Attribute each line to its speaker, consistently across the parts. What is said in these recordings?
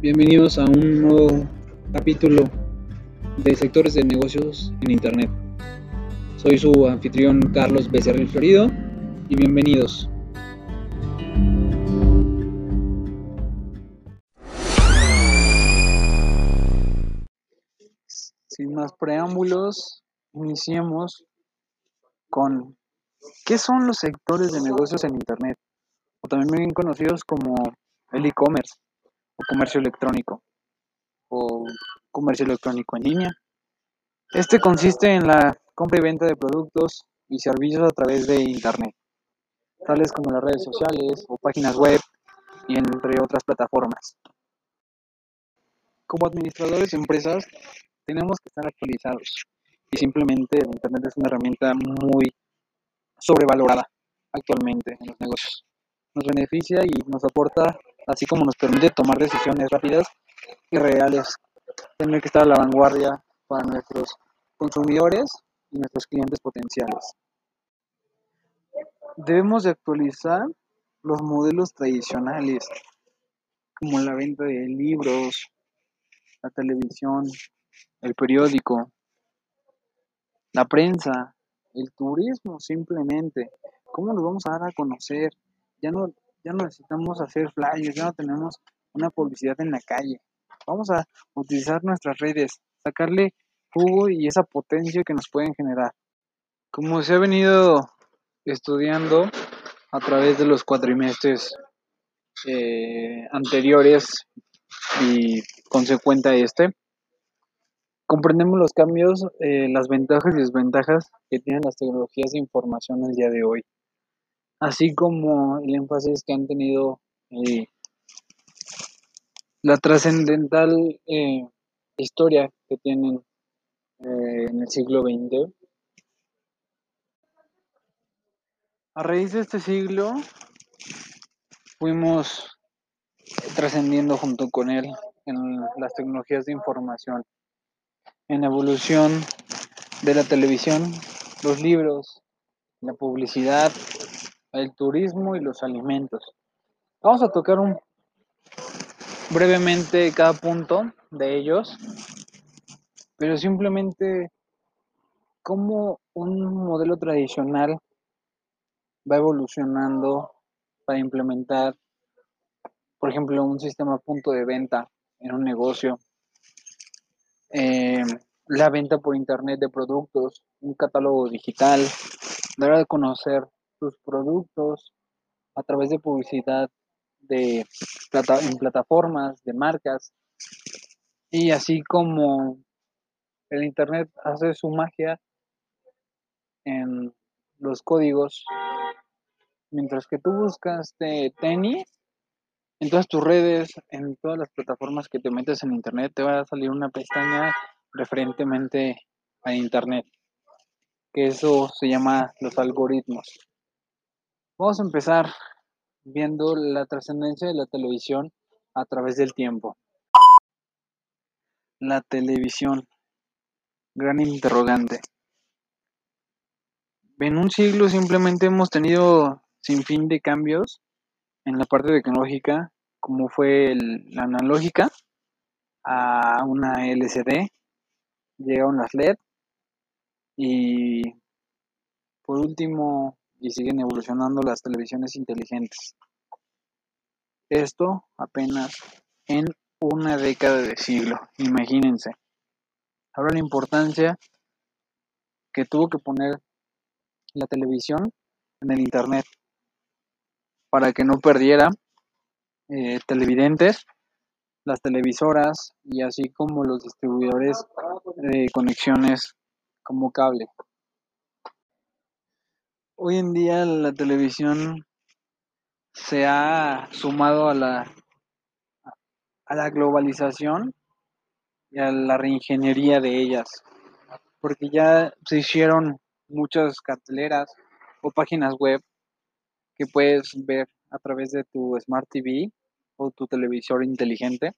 Speaker 1: bienvenidos a un nuevo capítulo de sectores de negocios en Internet. Soy su anfitrión Carlos Becerril Florido y bienvenidos. Sin más preámbulos, iniciemos con ¿qué son los sectores de negocios en Internet? O también bien conocidos como el e-commerce o comercio electrónico o comercio electrónico en línea. Este consiste en la compra y venta de productos y servicios a través de Internet, tales como las redes sociales o páginas web y entre otras plataformas. Como administradores de empresas, tenemos que estar actualizados y simplemente Internet es una herramienta muy sobrevalorada actualmente en los negocios. Nos beneficia y nos aporta, así como nos permite tomar decisiones rápidas y reales. Tener que estar a la vanguardia para nuestros consumidores y nuestros clientes potenciales. Debemos de actualizar los modelos tradicionales, como la venta de libros, la televisión, el periódico, la prensa, el turismo simplemente. ¿Cómo nos vamos a dar a conocer? Ya no, ya no necesitamos hacer flyers, ya no tenemos una publicidad en la calle. Vamos a utilizar nuestras redes, sacarle jugo y esa potencia que nos pueden generar. Como se ha venido estudiando a través de los cuatrimestres eh, anteriores y consecuente a este, comprendemos los cambios, eh, las ventajas y desventajas que tienen las tecnologías de información el día de hoy, así como el énfasis que han tenido eh, la trascendental eh, historia que tienen en el siglo XX. A raíz de este siglo fuimos trascendiendo junto con él en las tecnologías de información en la evolución de la televisión, los libros, la publicidad, el turismo y los alimentos. Vamos a tocar un, brevemente cada punto de ellos, pero simplemente cómo un modelo tradicional va evolucionando para implementar, por ejemplo, un sistema punto de venta en un negocio eh, la venta por internet de productos, un catálogo digital, dar a conocer sus productos a través de publicidad de en plataformas, de marcas, y así como el internet hace su magia en los códigos, mientras que tú buscas de tenis, en todas tus redes, en todas las plataformas que te metes en internet, te va a salir una pestaña referentemente a internet, que eso se llama los algoritmos. Vamos a empezar viendo la trascendencia de la televisión a través del tiempo. La televisión, gran interrogante. En un siglo simplemente hemos tenido sin fin de cambios en la parte tecnológica, como fue la analógica a una LCD, llegaron las LED y por último, y siguen evolucionando las televisiones inteligentes. Esto apenas en una década de siglo, imagínense. Ahora la importancia que tuvo que poner la televisión en el Internet para que no perdiera eh, televidentes, las televisoras y así como los distribuidores de conexiones como cable. Hoy en día la televisión se ha sumado a la a la globalización y a la reingeniería de ellas, porque ya se hicieron muchas carteleras o páginas web que puedes ver a través de tu Smart TV o tu televisor inteligente.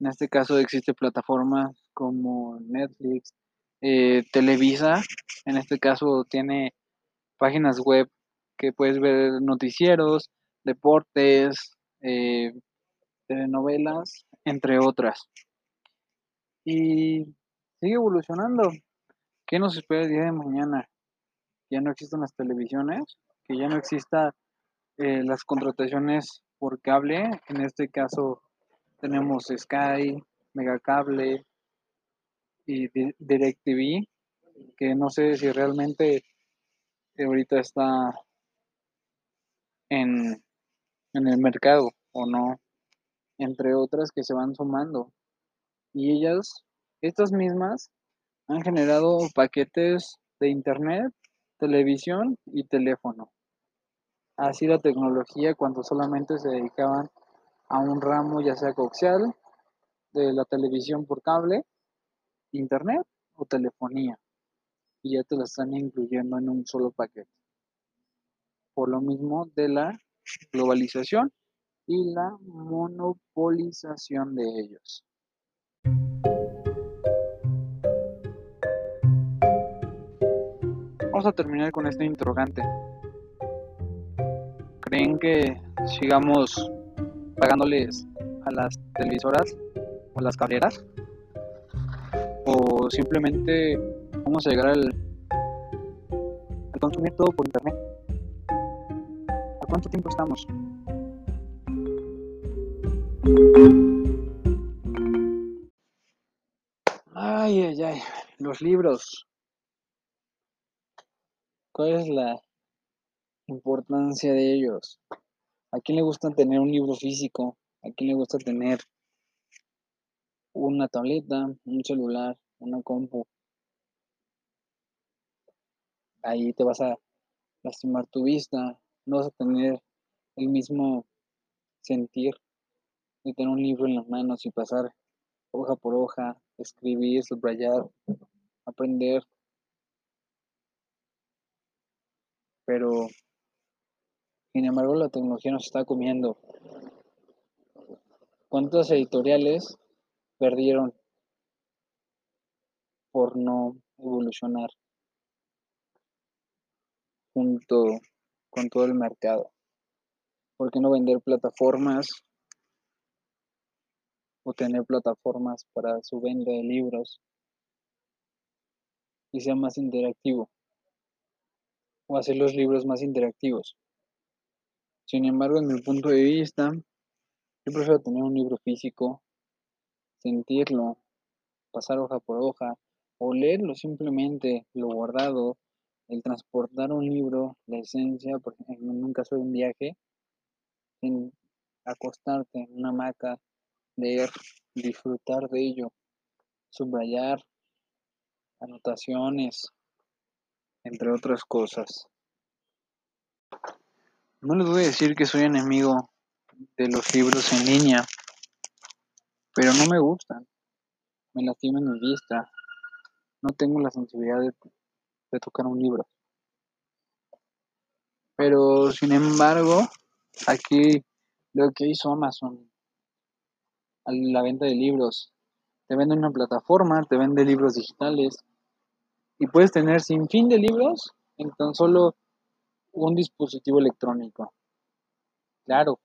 Speaker 1: En este caso existe plataformas como Netflix, eh, Televisa, en este caso tiene páginas web que puedes ver noticieros, deportes, eh, telenovelas, entre otras. Y sigue evolucionando. ¿Qué nos espera el día de mañana? Ya no existen las televisiones, que ya no exista eh, las contrataciones por cable. En este caso tenemos Sky, Megacable y DirecTV, que no sé si realmente ahorita está en, en el mercado o no, entre otras que se van sumando. Y ellas, estas mismas, han generado paquetes de internet, televisión y teléfono. Así la tecnología cuando solamente se dedicaban a un ramo ya sea coaxial, de la televisión por cable, internet o telefonía. Y ya te la están incluyendo en un solo paquete. Por lo mismo de la globalización y la monopolización de ellos. Vamos a terminar con este interrogante. ¿Creen que sigamos pagándoles a las televisoras o a las cableras? ¿O simplemente vamos a llegar al, consumir todo por internet? ¿A cuánto tiempo estamos? Ay, ay, ay, los libros. ¿Cuál es la importancia de ellos? ¿A quién le gusta tener un libro físico? ¿A quién le gusta tener una tableta, un celular, una compu? Ahí te vas a lastimar tu vista, no vas a tener el mismo sentir de tener un libro en las manos y pasar hoja por hoja, escribir, subrayar, aprender. Pero sin embargo, la tecnología nos está comiendo. ¿Cuántas editoriales perdieron por no evolucionar junto con todo el mercado? ¿Por qué no vender plataformas o tener plataformas para su venta de libros y sea más interactivo? O hacer los libros más interactivos. Sin embargo, en mi punto de vista, yo prefiero tener un libro físico, sentirlo, pasar hoja por hoja, o leerlo simplemente, lo guardado, el transportar un libro, la esencia, por ejemplo, en un caso de un viaje, en acostarte en una hamaca, leer, disfrutar de ello, subrayar, anotaciones, entre otras cosas. No les voy a decir que soy enemigo de los libros en línea, pero no me gustan. Me lastiman mi vista. No tengo la sensibilidad de, tocar un libro. Pero sin embargo, aquí lo que hizo Amazon a la venta de libros. Te vende una plataforma, te vende libros digitales y puedes tener sin fin de libros en tan solo un dispositivo electrónico. Claro,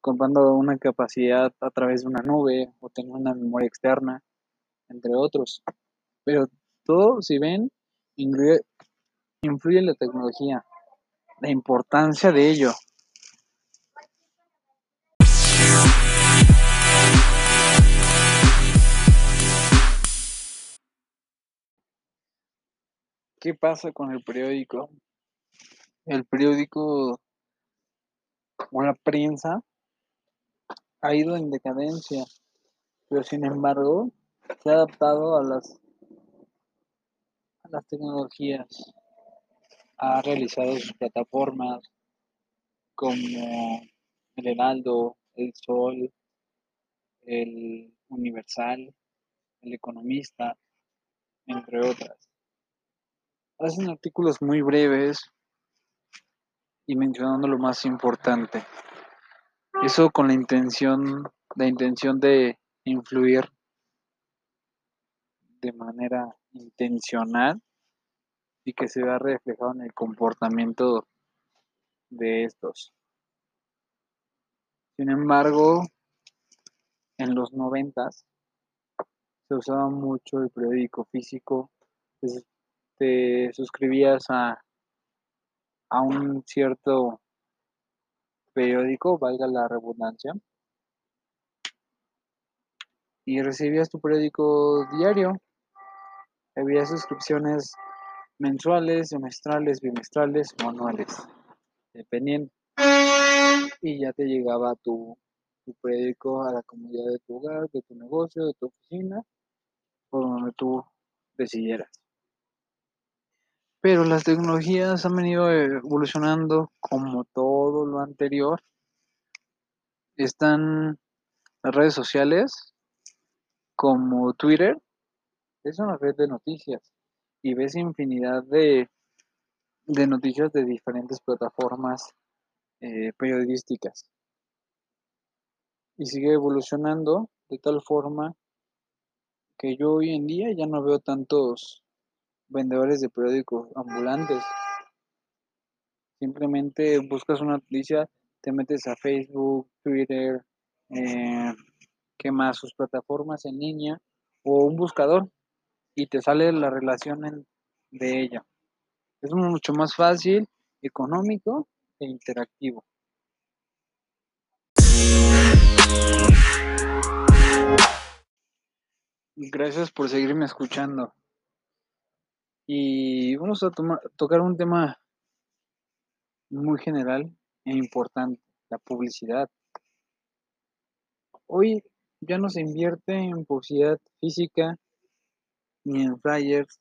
Speaker 1: comprando una capacidad a través de una nube o tener una memoria externa, entre otros. Pero todo, si ven, influye, la tecnología, la importancia de ello. ¿Qué pasa con el periódico? el periódico o la prensa ha ido en decadencia, pero sin embargo se ha adaptado a las, las tecnologías, ha realizado sus plataformas como el Heraldo, el Sol, el Universal, el Economista, entre otras. Hacen artículos muy breves y mencionando lo más importante. Eso con la intención, la intención de influir de manera intencional y que se vea reflejado en el comportamiento de estos. Sin embargo, en los noventas se usaba mucho el periódico físico, te suscribías a, a un cierto periódico, valga la redundancia, y recibías tu periódico diario. Había suscripciones mensuales, semestrales, bimestrales o anuales, dependiendo. Y ya te llegaba tu, tu periódico a la comunidad de tu hogar, de tu negocio, de tu oficina, por donde tú decidieras. Pero las tecnologías han venido evolucionando como todo lo anterior. Están las redes sociales como Twitter. Es una red de noticias y ves infinidad de, de noticias de diferentes plataformas eh, periodísticas. Y sigue evolucionando de tal forma que yo hoy en día ya no veo tantos vendedores de periódicos ambulantes. Simplemente buscas una noticia, te metes a Facebook, Twitter, eh, ¿qué más? Sus plataformas en línea o un buscador y te sale la relación de ella. Es mucho más fácil, económico e interactivo. Gracias por seguirme escuchando. Y vamos a tocar un tema muy general e importante, la publicidad. Hoy ya no se invierte en publicidad física, ni en flyers,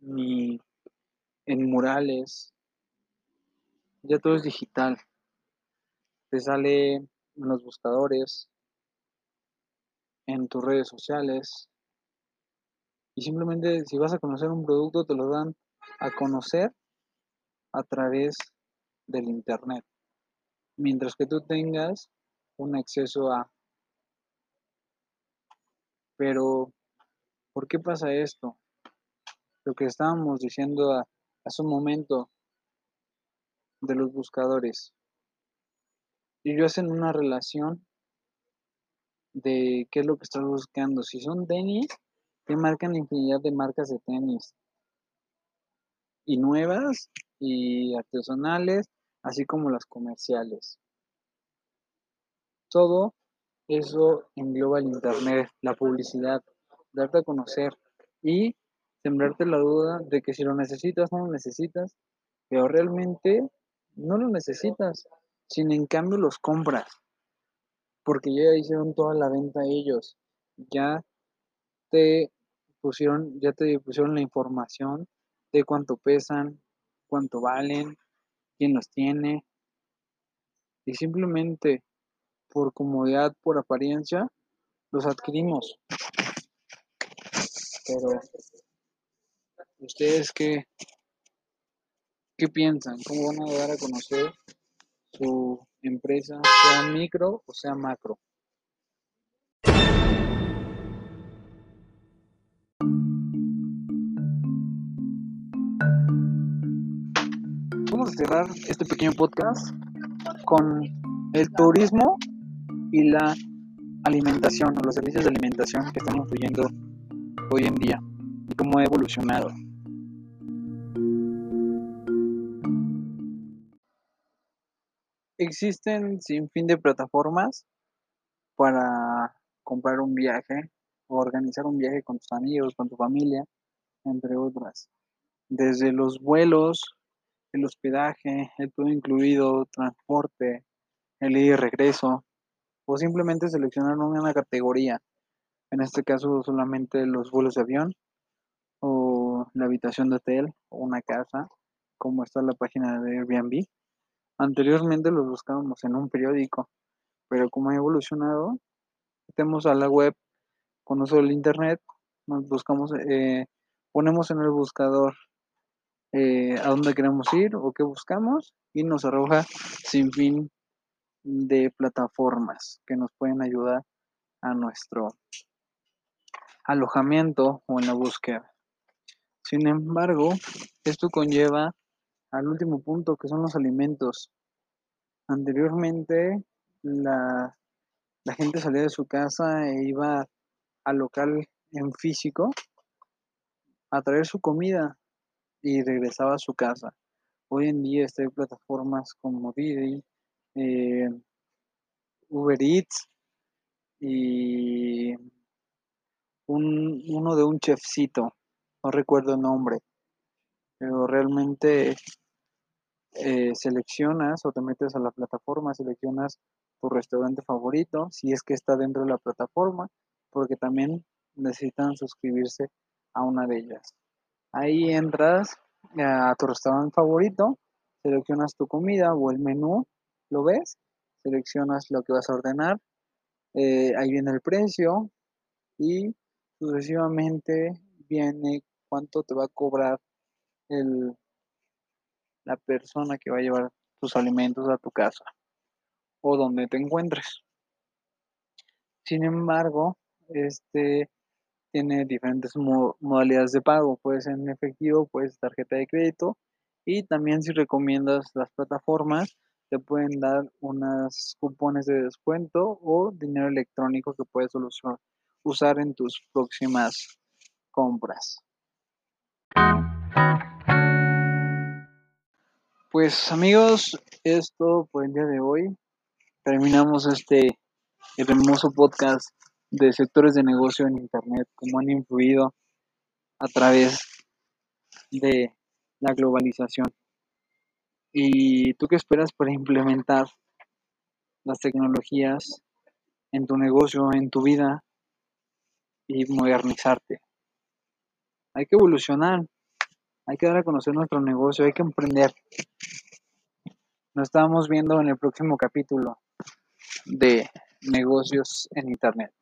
Speaker 1: ni en murales. Ya todo es digital. Te sale en los buscadores, en tus redes sociales, y simplemente si vas a conocer un producto te lo dan a conocer a través del internet mientras que tú tengas un acceso a pero ¿por qué pasa esto? Lo que estábamos diciendo hace un momento de los buscadores. Ellos hacen una relación de qué es lo que estás buscando. Si son tenis, te marcan infinidad de marcas de tenis. Y nuevas y artesanales, así como las comerciales. Todo eso engloba el Internet, la publicidad, darte a conocer y sembrarte la duda de que si lo necesitas no lo necesitas, pero realmente no lo necesitas, sin en cambio los compras, porque ya hicieron toda la venta ellos, ya te pusieron, ya te pusieron la información de cuánto pesan, cuánto valen, quién los tiene. Y simplemente por comodidad, por apariencia, los adquirimos. Pero, ¿ustedes qué, qué piensan? ¿Cómo van a dar a conocer su empresa, sea micro o sea macro? Vamos a cerrar este pequeño podcast con el turismo y la alimentación o los servicios de alimentación que están influyendo hoy en día y cómo ha evolucionado. Existen sin fin de plataformas para comprar un viaje o organizar un viaje con tus amigos, con tu familia, entre otras. Desde los vuelos, el hospedaje, el todo incluido, transporte, el ir y regreso, o simplemente seleccionar una categoría, en este caso solamente los vuelos de avión, o la habitación de hotel, o una casa, como está la página de Airbnb. Anteriormente los buscábamos en un periódico, pero como ha evolucionado, metemos a la web con uso del internet, nos buscamos, eh, ponemos en el buscador eh, a dónde queremos ir o qué buscamos y nos arroja sin fin de plataformas que nos pueden ayudar a nuestro alojamiento o en la búsqueda. Sin embargo, esto conlleva al último punto que son los alimentos. Anteriormente, la gente salía de su casa e iba al local en físico a traer su comida y regresaba a su casa. Hoy en día hay plataformas como Didi, eh, Uber Eats y un, uno de un chefcito, no recuerdo el nombre, pero realmente eh, seleccionas o te metes a la plataforma, seleccionas tu restaurante favorito, si es que está dentro de la plataforma, porque también necesitan suscribirse a una de ellas. Ahí entras a tu restaurante favorito, seleccionas tu comida o el menú, lo ves, seleccionas lo que vas a ordenar, eh, ahí viene el precio y sucesivamente viene cuánto te va a cobrar el, la persona que va a llevar tus alimentos a tu casa o donde te encuentres. Sin embargo, este tiene diferentes modalidades de pago. Puede ser en efectivo, puede ser tarjeta de crédito. Y también si recomiendas las plataformas, te pueden dar unos cupones de descuento o dinero electrónico que puedes usar en tus próximas compras. Pues amigos, esto por el día de hoy. Terminamos este hermoso podcast de sectores de negocio en Internet, cómo han influido a través de la globalización. ¿Y tú qué esperas para implementar las tecnologías en tu negocio, en tu vida y modernizarte? Hay que evolucionar, hay que dar a conocer nuestro negocio, hay que emprender. Nos estamos viendo en el próximo capítulo de negocios en Internet.